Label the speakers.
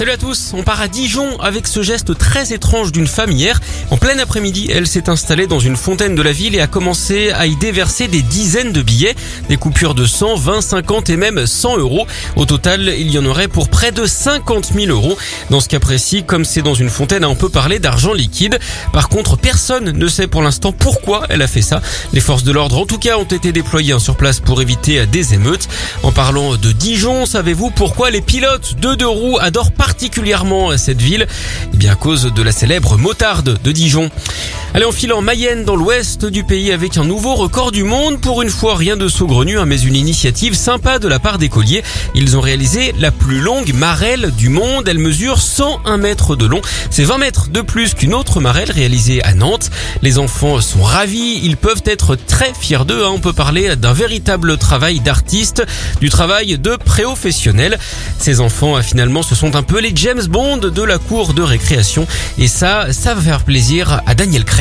Speaker 1: Salut à tous, on part à Dijon avec ce geste très étrange d'une femme hier. En plein après-midi, elle s'est installée dans une fontaine de la ville et a commencé à y déverser des dizaines de billets, des coupures de 100, 20, 50 et même 100 euros. Au total, il y en aurait pour près de 50 000 euros. Dans ce cas précis, comme c'est dans une fontaine, on peut parler d'argent liquide. Par contre, personne ne sait pour l'instant pourquoi elle a fait ça. Les forces de l'ordre, en tout cas, ont été déployées sur place pour éviter des émeutes. En parlant de Dijon, savez-vous pourquoi les pilotes de deux roues adorent particulièrement cette ville Eh bien à cause de la célèbre motarde de Dijon. Allez, on file en Mayenne dans l'ouest du pays avec un nouveau record du monde. Pour une fois, rien de saugrenu, hein, mais une initiative sympa de la part des colliers. Ils ont réalisé la plus longue marelle du monde. Elle mesure 101 mètres de long. C'est 20 mètres de plus qu'une autre marelle réalisée à Nantes. Les enfants sont ravis. Ils peuvent être très fiers d'eux. Hein. On peut parler d'un véritable travail d'artiste, du travail de professionnel. Ces enfants, finalement, ce sont un peu les James Bond de la cour de récréation. Et ça, ça va faire plaisir à Daniel Cray.